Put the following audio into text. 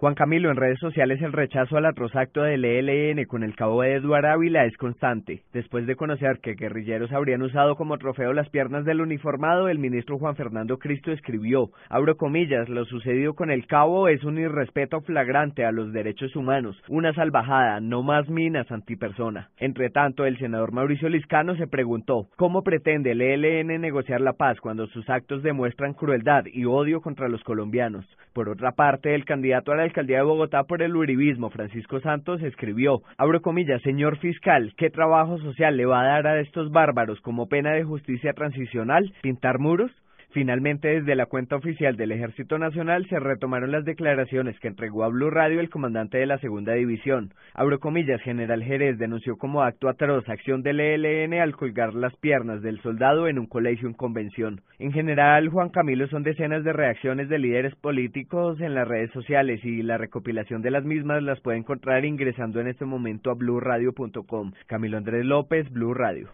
Juan Camilo, en redes sociales el rechazo al atrosacto del ELN con el cabo de Eduardo Ávila es constante. Después de conocer que guerrilleros habrían usado como trofeo las piernas del uniformado, el ministro Juan Fernando Cristo escribió, abro comillas, lo sucedido con el cabo es un irrespeto flagrante a los derechos humanos, una salvajada, no más minas antipersona. Entre tanto, el senador Mauricio Liscano se preguntó, ¿cómo pretende el ELN negociar la paz cuando sus actos demuestran crueldad y odio contra los colombianos? Por otra parte, el candidato a la alcaldía de Bogotá por el uribismo, Francisco Santos, escribió, abro comillas, señor fiscal, ¿qué trabajo social le va a dar a estos bárbaros como pena de justicia transicional? ¿Pintar muros? Finalmente, desde la cuenta oficial del Ejército Nacional se retomaron las declaraciones que entregó a Blue Radio el comandante de la Segunda División. Abro comillas, General Jerez denunció como acto atroz acción del ELN al colgar las piernas del soldado en un colegio en convención. En general, Juan Camilo, son decenas de reacciones de líderes políticos en las redes sociales y la recopilación de las mismas las puede encontrar ingresando en este momento a blueradio.com. Camilo Andrés López, Blue Radio.